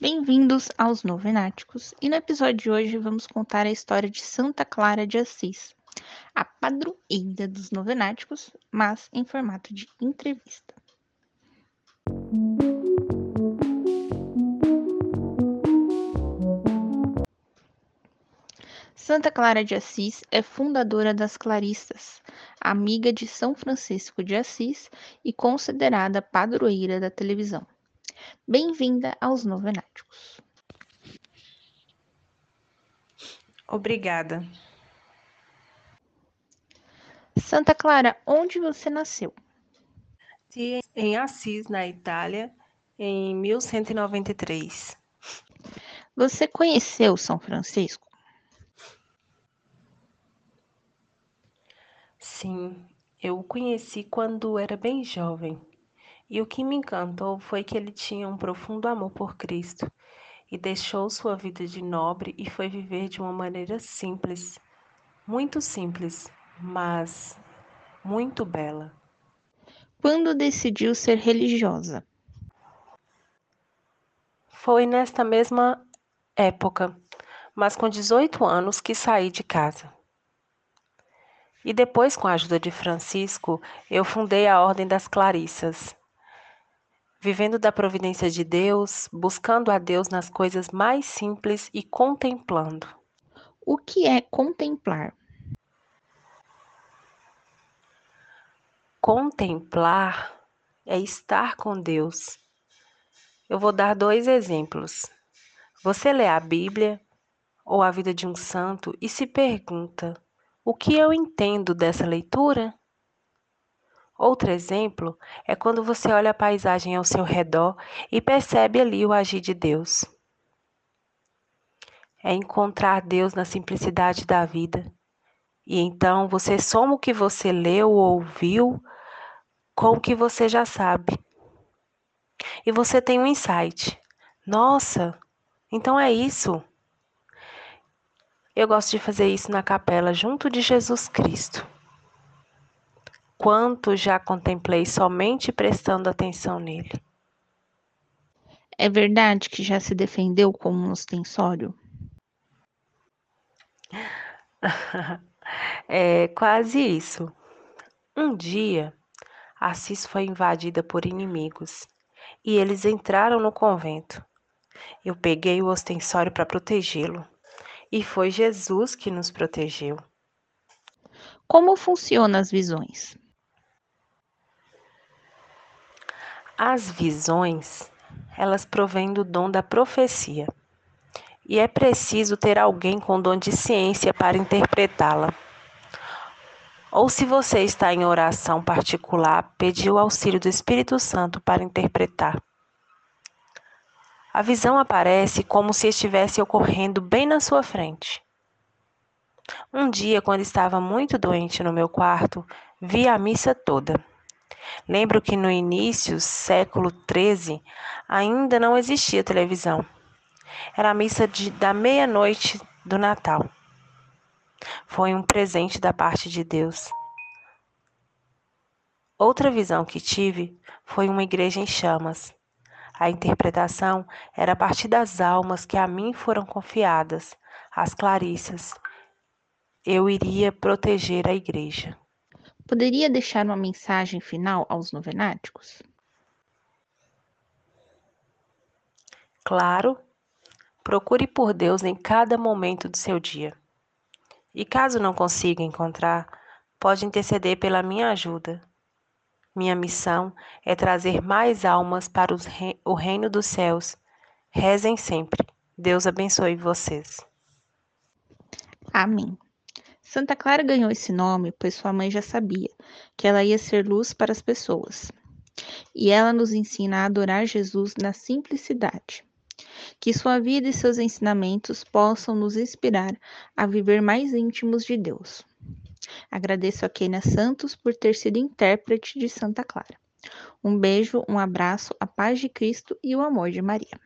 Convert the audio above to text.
Bem-vindos aos Novenáticos e no episódio de hoje vamos contar a história de Santa Clara de Assis, a padroeira dos Novenáticos, mas em formato de entrevista. Santa Clara de Assis é fundadora das Claristas, amiga de São Francisco de Assis e considerada padroeira da televisão. Bem-vinda aos Novenáticos. Obrigada. Santa Clara, onde você nasceu? Em Assis, na Itália, em 1193. Você conheceu São Francisco? Sim, eu o conheci quando era bem jovem. E o que me encantou foi que ele tinha um profundo amor por Cristo e deixou sua vida de nobre e foi viver de uma maneira simples, muito simples, mas muito bela. Quando decidiu ser religiosa? Foi nesta mesma época, mas com 18 anos que saí de casa. E depois, com a ajuda de Francisco, eu fundei a Ordem das Clarissas vivendo da providência de Deus, buscando a Deus nas coisas mais simples e contemplando. O que é contemplar? Contemplar é estar com Deus. Eu vou dar dois exemplos. Você lê a Bíblia ou a vida de um santo e se pergunta: o que eu entendo dessa leitura? Outro exemplo é quando você olha a paisagem ao seu redor e percebe ali o agir de Deus. É encontrar Deus na simplicidade da vida. E então você soma o que você leu ou ouviu com o que você já sabe. E você tem um insight. Nossa, então é isso. Eu gosto de fazer isso na capela junto de Jesus Cristo quanto já contemplei somente prestando atenção nele. É verdade que já se defendeu como um ostensório? é quase isso. Um dia, Assis foi invadida por inimigos e eles entraram no convento. Eu peguei o ostensório para protegê-lo e foi Jesus que nos protegeu. Como funcionam as visões? As visões, elas provêm do dom da profecia. E é preciso ter alguém com dom de ciência para interpretá-la. Ou se você está em oração particular, pedir o auxílio do Espírito Santo para interpretar. A visão aparece como se estivesse ocorrendo bem na sua frente. Um dia, quando estava muito doente no meu quarto, vi a missa toda. Lembro que no início, século XIII, ainda não existia televisão. Era a missa de, da meia-noite do Natal. Foi um presente da parte de Deus. Outra visão que tive foi uma igreja em chamas. A interpretação era a partir das almas que a mim foram confiadas, as Clarissas. Eu iria proteger a igreja. Poderia deixar uma mensagem final aos novenáticos? Claro. Procure por Deus em cada momento do seu dia. E caso não consiga encontrar, pode interceder pela minha ajuda. Minha missão é trazer mais almas para o reino dos céus. Rezem sempre. Deus abençoe vocês. Amém. Santa Clara ganhou esse nome pois sua mãe já sabia que ela ia ser luz para as pessoas. E ela nos ensina a adorar Jesus na simplicidade. Que sua vida e seus ensinamentos possam nos inspirar a viver mais íntimos de Deus. Agradeço a Kênia Santos por ter sido intérprete de Santa Clara. Um beijo, um abraço, a paz de Cristo e o amor de Maria.